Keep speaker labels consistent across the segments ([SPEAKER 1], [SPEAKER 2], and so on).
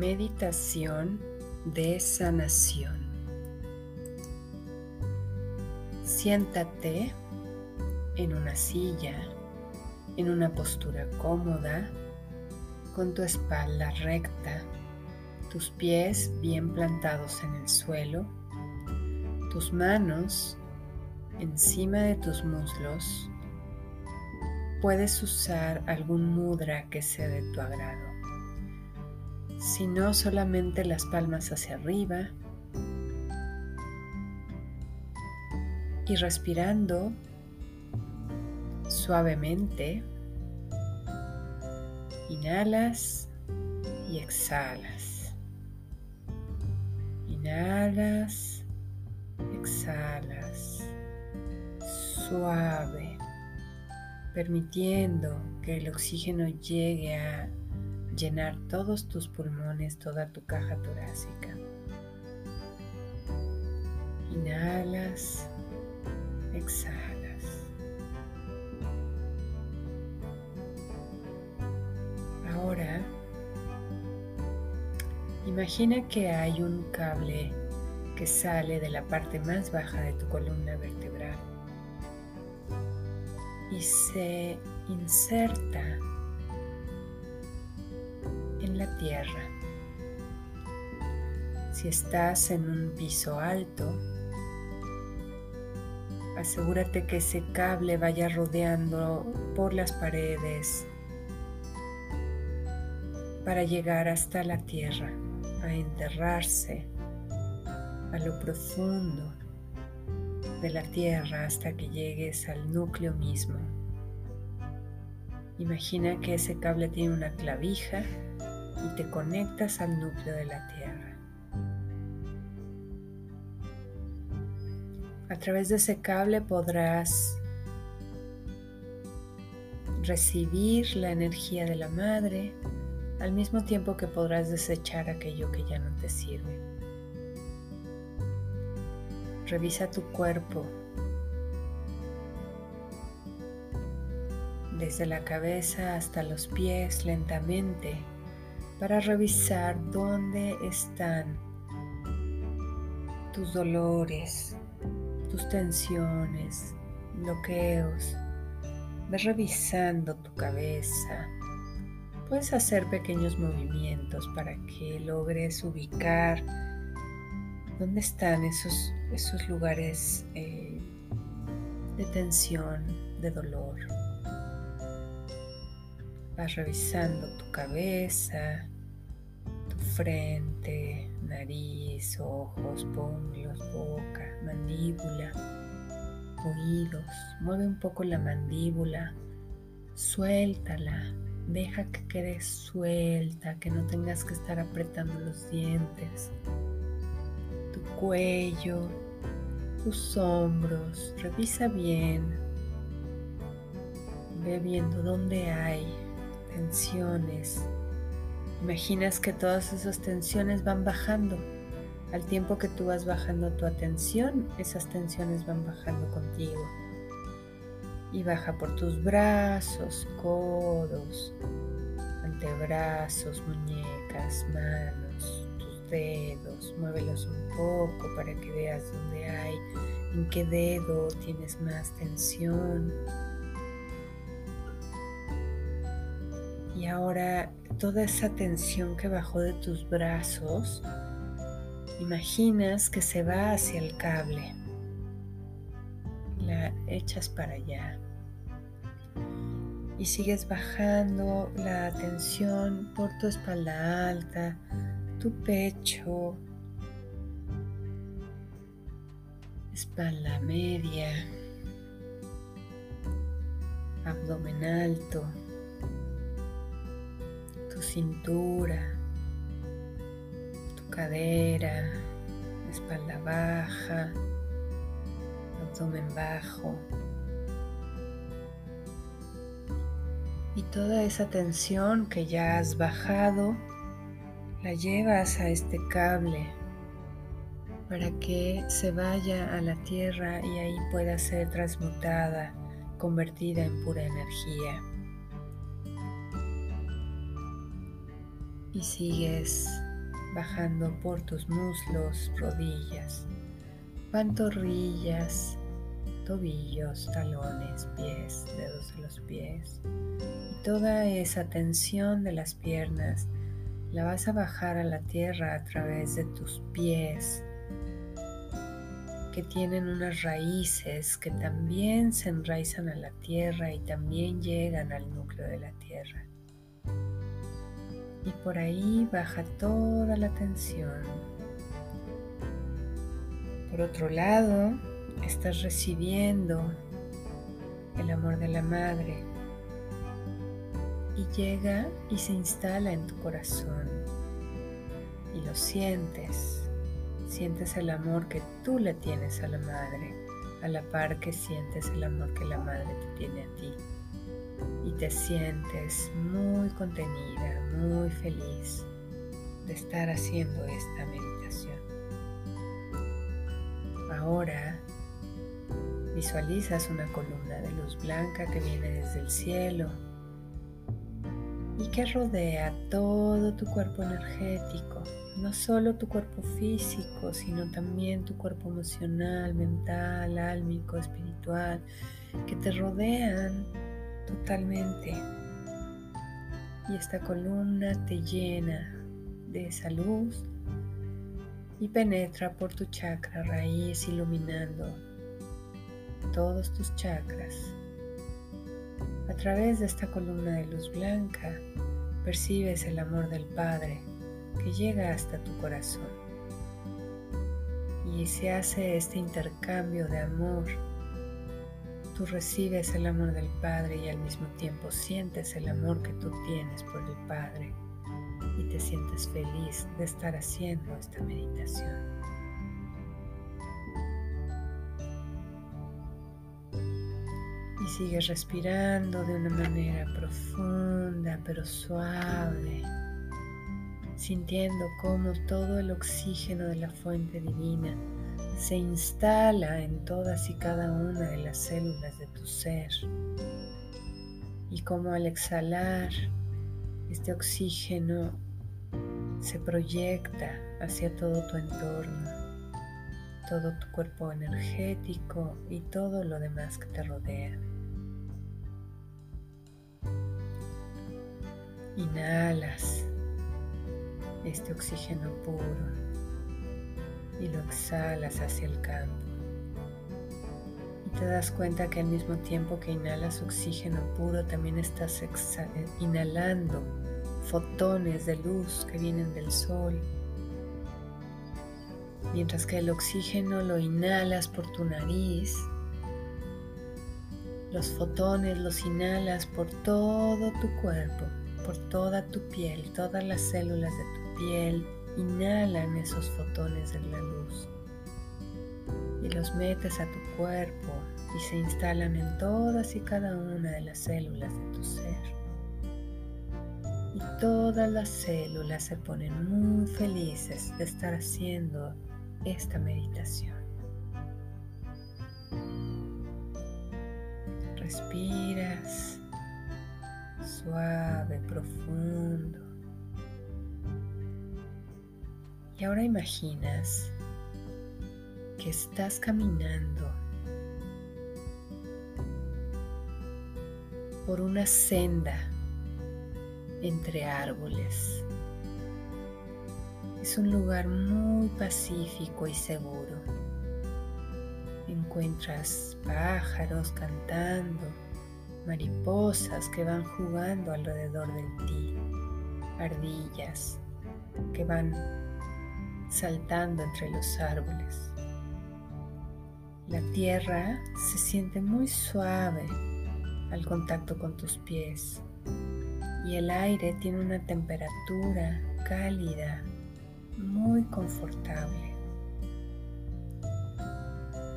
[SPEAKER 1] Meditación de sanación. Siéntate en una silla, en una postura cómoda, con tu espalda recta, tus pies bien plantados en el suelo, tus manos encima de tus muslos. Puedes usar algún mudra que sea de tu agrado sino solamente las palmas hacia arriba y respirando suavemente. Inhalas y exhalas. Inhalas, exhalas. Suave, permitiendo que el oxígeno llegue a llenar todos tus pulmones, toda tu caja torácica. Inhalas, exhalas. Ahora, imagina que hay un cable que sale de la parte más baja de tu columna vertebral y se inserta la tierra. Si estás en un piso alto, asegúrate que ese cable vaya rodeando por las paredes para llegar hasta la tierra, a enterrarse a lo profundo de la tierra hasta que llegues al núcleo mismo. Imagina que ese cable tiene una clavija y te conectas al núcleo de la Tierra. A través de ese cable podrás recibir la energía de la madre al mismo tiempo que podrás desechar aquello que ya no te sirve. Revisa tu cuerpo desde la cabeza hasta los pies lentamente para revisar dónde están tus dolores, tus tensiones, bloqueos. Ve revisando tu cabeza. Puedes hacer pequeños movimientos para que logres ubicar dónde están esos, esos lugares eh, de tensión, de dolor. Vas revisando tu cabeza, frente, nariz, ojos, pómulos, boca, mandíbula, oídos. Mueve un poco la mandíbula, suéltala, deja que quede suelta, que no tengas que estar apretando los dientes. Tu cuello, tus hombros, revisa bien. Ve viendo dónde hay tensiones Imaginas que todas esas tensiones van bajando. Al tiempo que tú vas bajando tu atención, esas tensiones van bajando contigo. Y baja por tus brazos, codos, antebrazos, muñecas, manos, tus dedos. Muévelos un poco para que veas dónde hay, en qué dedo tienes más tensión. Y ahora toda esa tensión que bajó de tus brazos, imaginas que se va hacia el cable. La echas para allá. Y sigues bajando la tensión por tu espalda alta, tu pecho, espalda media, abdomen alto cintura, tu cadera, espalda baja, abdomen bajo. Y toda esa tensión que ya has bajado, la llevas a este cable para que se vaya a la tierra y ahí pueda ser transmutada, convertida en pura energía. Y sigues bajando por tus muslos, rodillas, pantorrillas, tobillos, talones, pies, dedos de los pies. Y toda esa tensión de las piernas la vas a bajar a la tierra a través de tus pies, que tienen unas raíces que también se enraizan a la tierra y también llegan al núcleo de la tierra. Y por ahí baja toda la tensión. Por otro lado, estás recibiendo el amor de la madre y llega y se instala en tu corazón y lo sientes Sientes el amor que tú le tienes a la madre, a la par que sientes el amor que la madre te tiene a ti. Te sientes muy contenida, muy feliz de estar haciendo esta meditación. Ahora visualizas una columna de luz blanca que viene desde el cielo y que rodea todo tu cuerpo energético no solo tu cuerpo físico, sino también tu cuerpo emocional, mental, álmico, espiritual, que te rodean totalmente. Y esta columna te llena de esa luz y penetra por tu chakra raíz iluminando todos tus chakras. A través de esta columna de luz blanca percibes el amor del Padre que llega hasta tu corazón. Y se hace este intercambio de amor. Tú recibes el amor del Padre y al mismo tiempo sientes el amor que tú tienes por el Padre y te sientes feliz de estar haciendo esta meditación. Y sigues respirando de una manera profunda pero suave sintiendo cómo todo el oxígeno de la fuente divina se instala en todas y cada una de las células de tu ser y cómo al exhalar este oxígeno se proyecta hacia todo tu entorno, todo tu cuerpo energético y todo lo demás que te rodea. Inhalas este oxígeno puro y lo exhalas hacia el campo. Y te das cuenta que al mismo tiempo que inhalas oxígeno puro, también estás inhalando fotones de luz que vienen del sol. Mientras que el oxígeno lo inhalas por tu nariz, los fotones los inhalas por todo tu cuerpo, por toda tu piel, todas las células de tu piel inhalan esos fotones de la luz y los metes a tu cuerpo y se instalan en todas y cada una de las células de tu ser. Y todas las células se ponen muy felices de estar haciendo esta meditación. Respiras suave, profundo. Y ahora imaginas que estás caminando por una senda entre árboles. Es un lugar muy pacífico y seguro. Encuentras pájaros cantando, mariposas que van jugando alrededor de ti, ardillas que van saltando entre los árboles. La tierra se siente muy suave al contacto con tus pies y el aire tiene una temperatura cálida, muy confortable.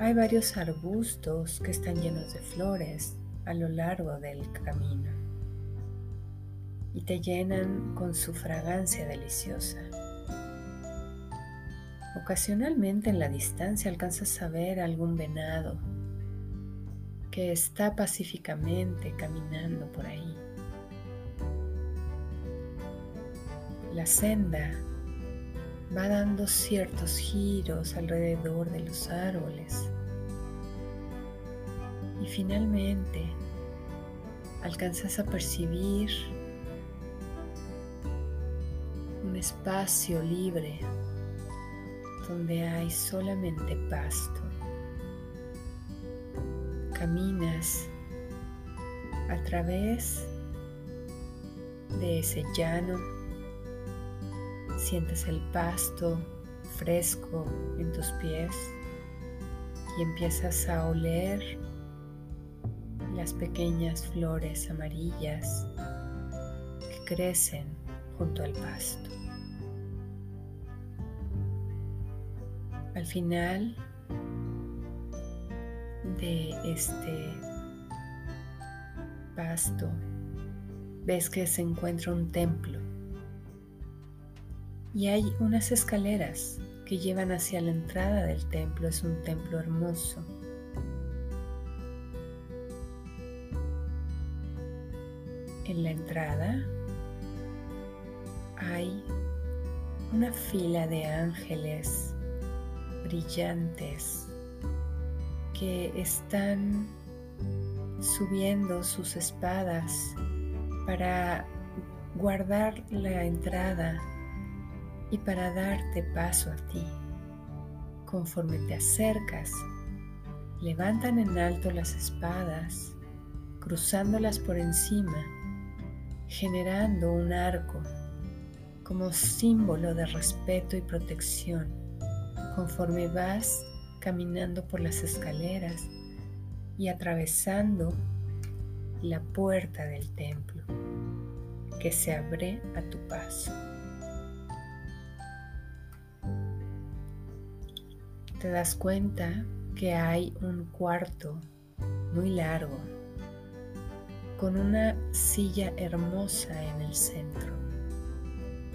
[SPEAKER 1] Hay varios arbustos que están llenos de flores a lo largo del camino y te llenan con su fragancia deliciosa. Ocasionalmente en la distancia alcanzas a ver algún venado que está pacíficamente caminando por ahí. La senda va dando ciertos giros alrededor de los árboles. Y finalmente alcanzas a percibir un espacio libre donde hay solamente pasto. Caminas a través de ese llano, sientes el pasto fresco en tus pies y empiezas a oler las pequeñas flores amarillas que crecen junto al pasto. Al final de este pasto ves que se encuentra un templo y hay unas escaleras que llevan hacia la entrada del templo. Es un templo hermoso. En la entrada hay una fila de ángeles brillantes que están subiendo sus espadas para guardar la entrada y para darte paso a ti. Conforme te acercas, levantan en alto las espadas, cruzándolas por encima, generando un arco como símbolo de respeto y protección. Conforme vas caminando por las escaleras y atravesando la puerta del templo que se abre a tu paso. Te das cuenta que hay un cuarto muy largo con una silla hermosa en el centro.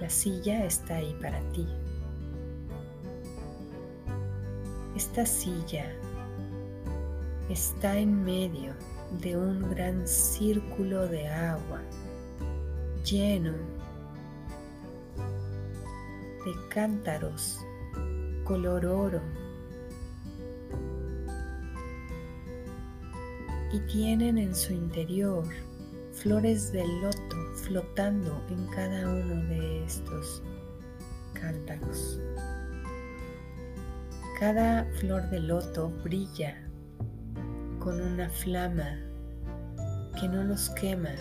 [SPEAKER 1] La silla está ahí para ti. Esta silla está en medio de un gran círculo de agua lleno de cántaros color oro y tienen en su interior flores de loto flotando en cada uno de estos cántaros. Cada flor de loto brilla con una flama que no los quema,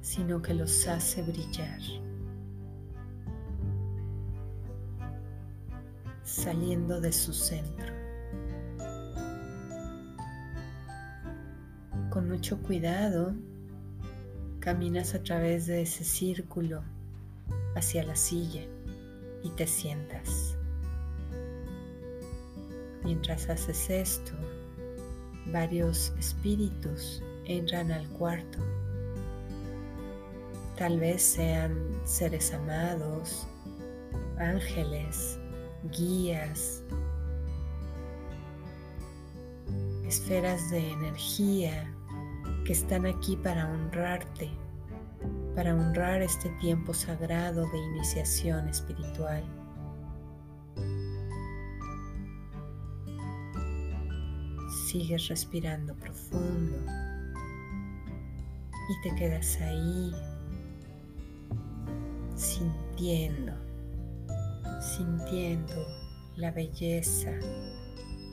[SPEAKER 1] sino que los hace brillar. saliendo de su centro. Con mucho cuidado, caminas a través de ese círculo hacia la silla y te sientas. Mientras haces esto, varios espíritus entran al cuarto. Tal vez sean seres amados, ángeles, guías, esferas de energía que están aquí para honrarte, para honrar este tiempo sagrado de iniciación espiritual. Sigues respirando profundo y te quedas ahí sintiendo, sintiendo la belleza.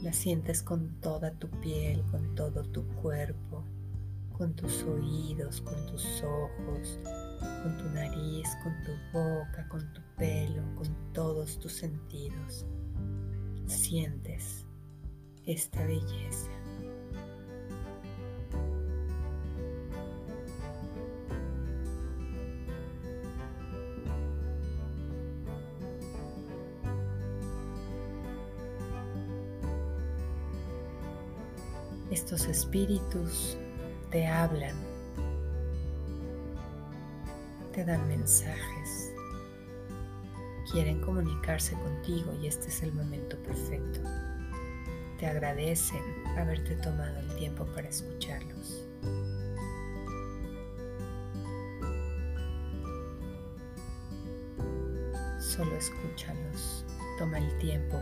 [SPEAKER 1] La sientes con toda tu piel, con todo tu cuerpo, con tus oídos, con tus ojos, con tu nariz, con tu boca, con tu pelo, con todos tus sentidos. Sientes esta belleza. Estos espíritus te hablan, te dan mensajes, quieren comunicarse contigo y este es el momento perfecto te agradecen haberte tomado el tiempo para escucharlos. solo escúchalos. Toma el tiempo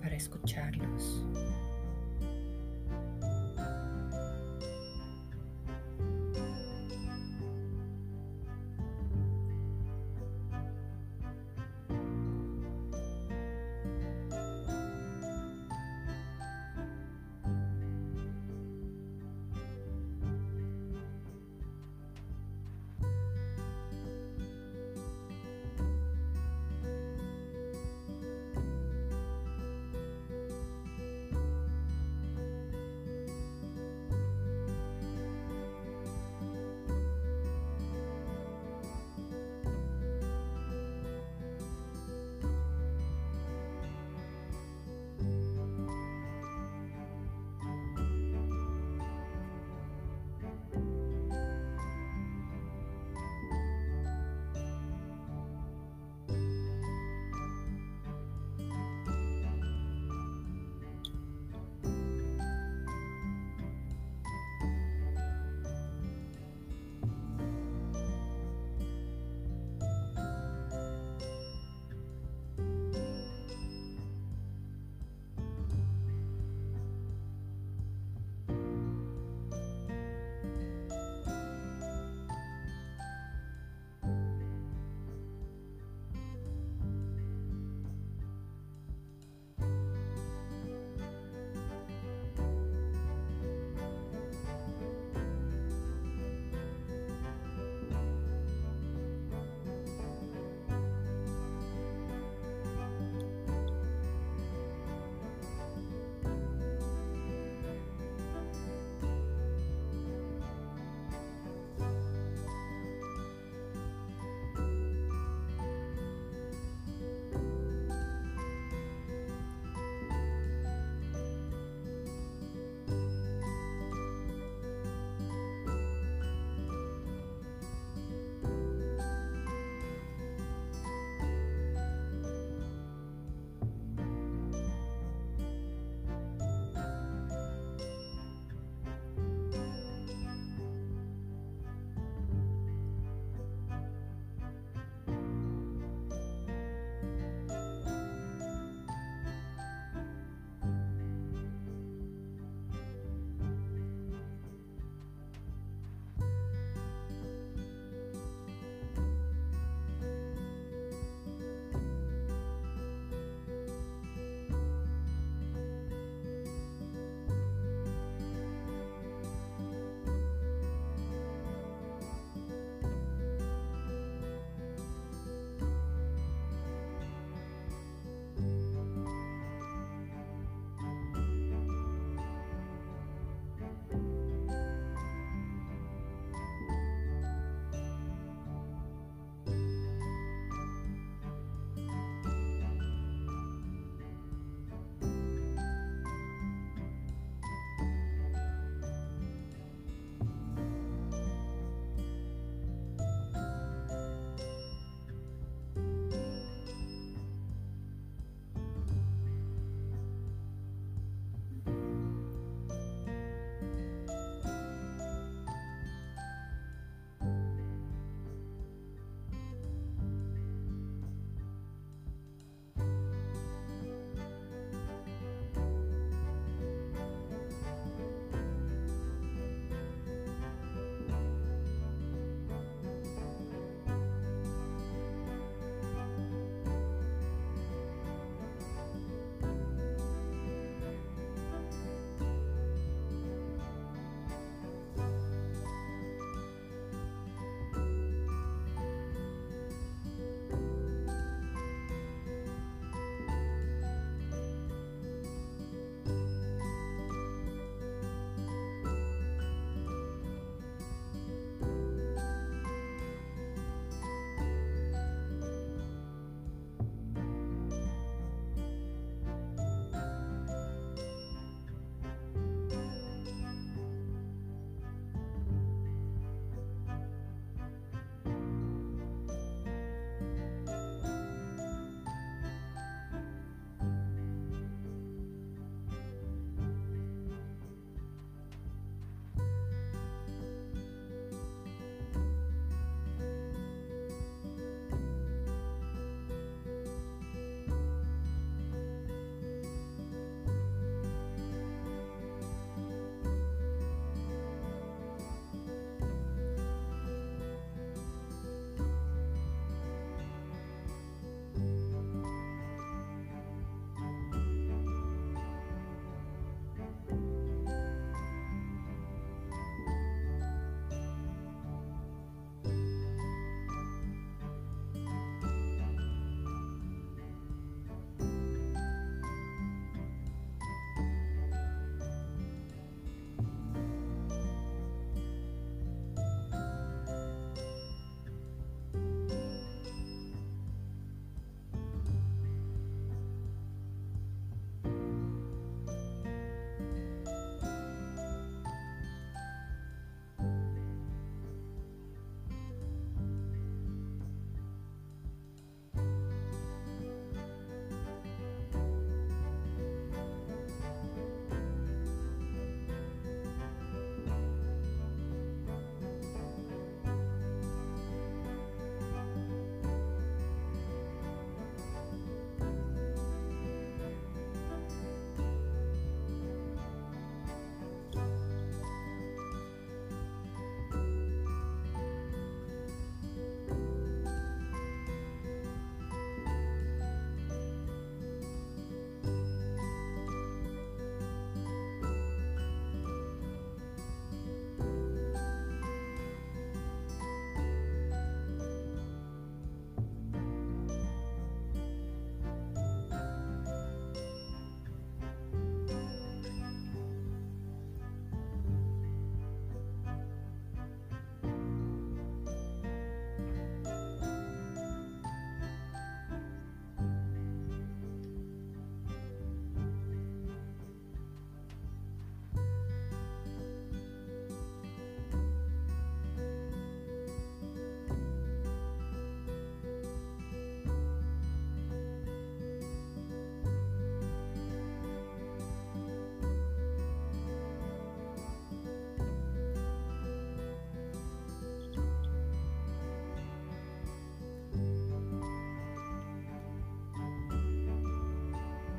[SPEAKER 1] para escucharlos.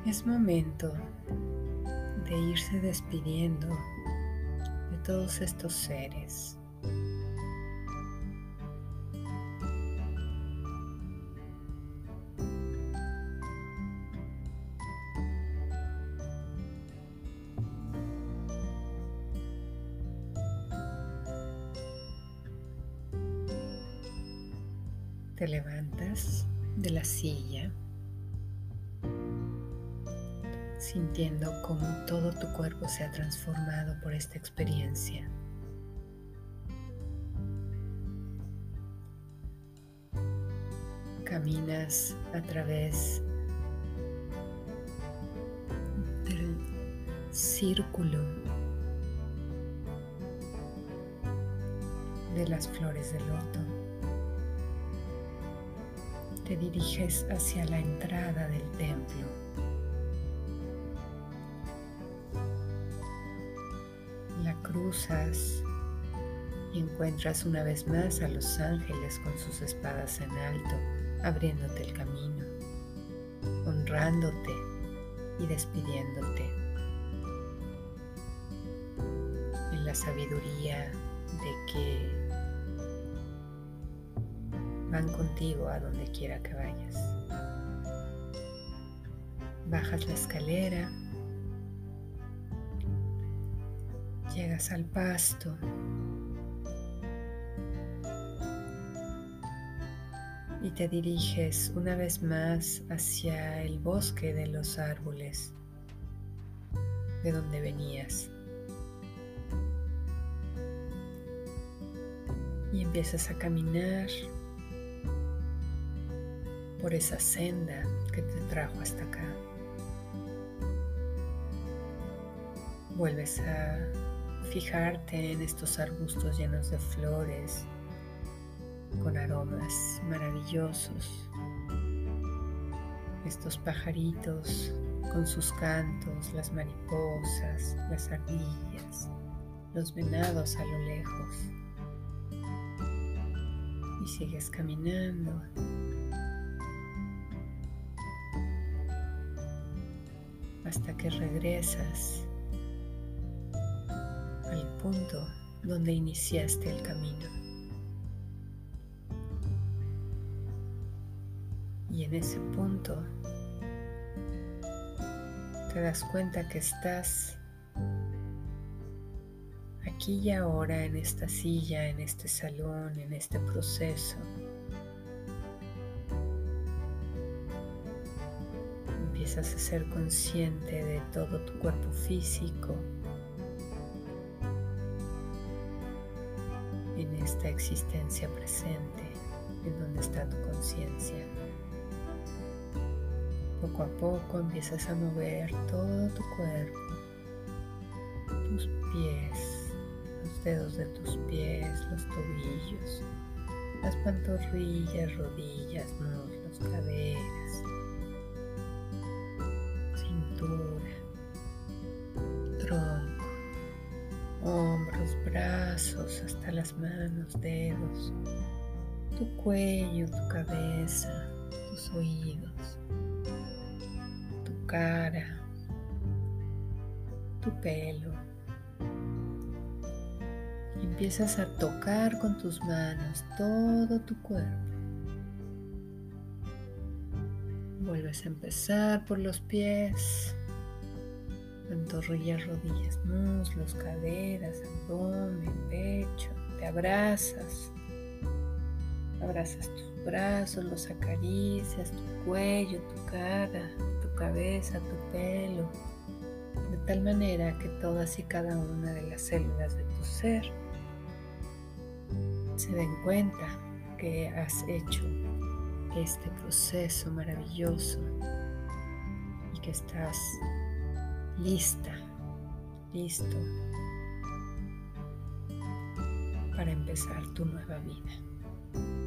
[SPEAKER 1] Es momento de irse despidiendo de todos estos seres. Sintiendo cómo todo tu cuerpo se ha transformado por esta experiencia. Caminas a través del círculo de las flores de loto. Te diriges hacia la entrada del templo. Y encuentras una vez más a los ángeles con sus espadas en alto, abriéndote el camino, honrándote y despidiéndote. En la sabiduría de que van contigo a donde quiera que vayas. Bajas la escalera llegas al pasto. Y te diriges una vez más hacia el bosque de los árboles de donde venías. Y empiezas a caminar por esa senda que te trajo hasta acá. Vuelves a fijarte en estos arbustos llenos de flores, con aromas maravillosos, estos pajaritos con sus cantos, las mariposas, las ardillas, los venados a lo lejos. Y sigues caminando. hasta que regresas punto donde iniciaste el camino. Y en ese punto te das cuenta que estás aquí y ahora en esta silla, en este salón, en este proceso. Empiezas a ser consciente de todo tu cuerpo físico, esta existencia presente en donde está tu conciencia. Poco a poco empiezas a mover todo tu cuerpo, tus pies, los dedos de tus pies, los tobillos, las pantorrillas, rodillas, muslos, caderas, manos, dedos, tu cuello, tu cabeza, tus oídos, tu cara, tu pelo. Empiezas a tocar con tus manos todo tu cuerpo. Vuelves a empezar por los pies pantorrillas, rodillas, muslos, caderas, abdomen, pecho, te abrazas, abrazas tus brazos, los acaricias, tu cuello, tu cara, tu cabeza, tu pelo, de tal manera que todas y cada una de las células de tu ser se den cuenta que has hecho este proceso maravilloso y que estás lista, listo para empezar tu nueva vida.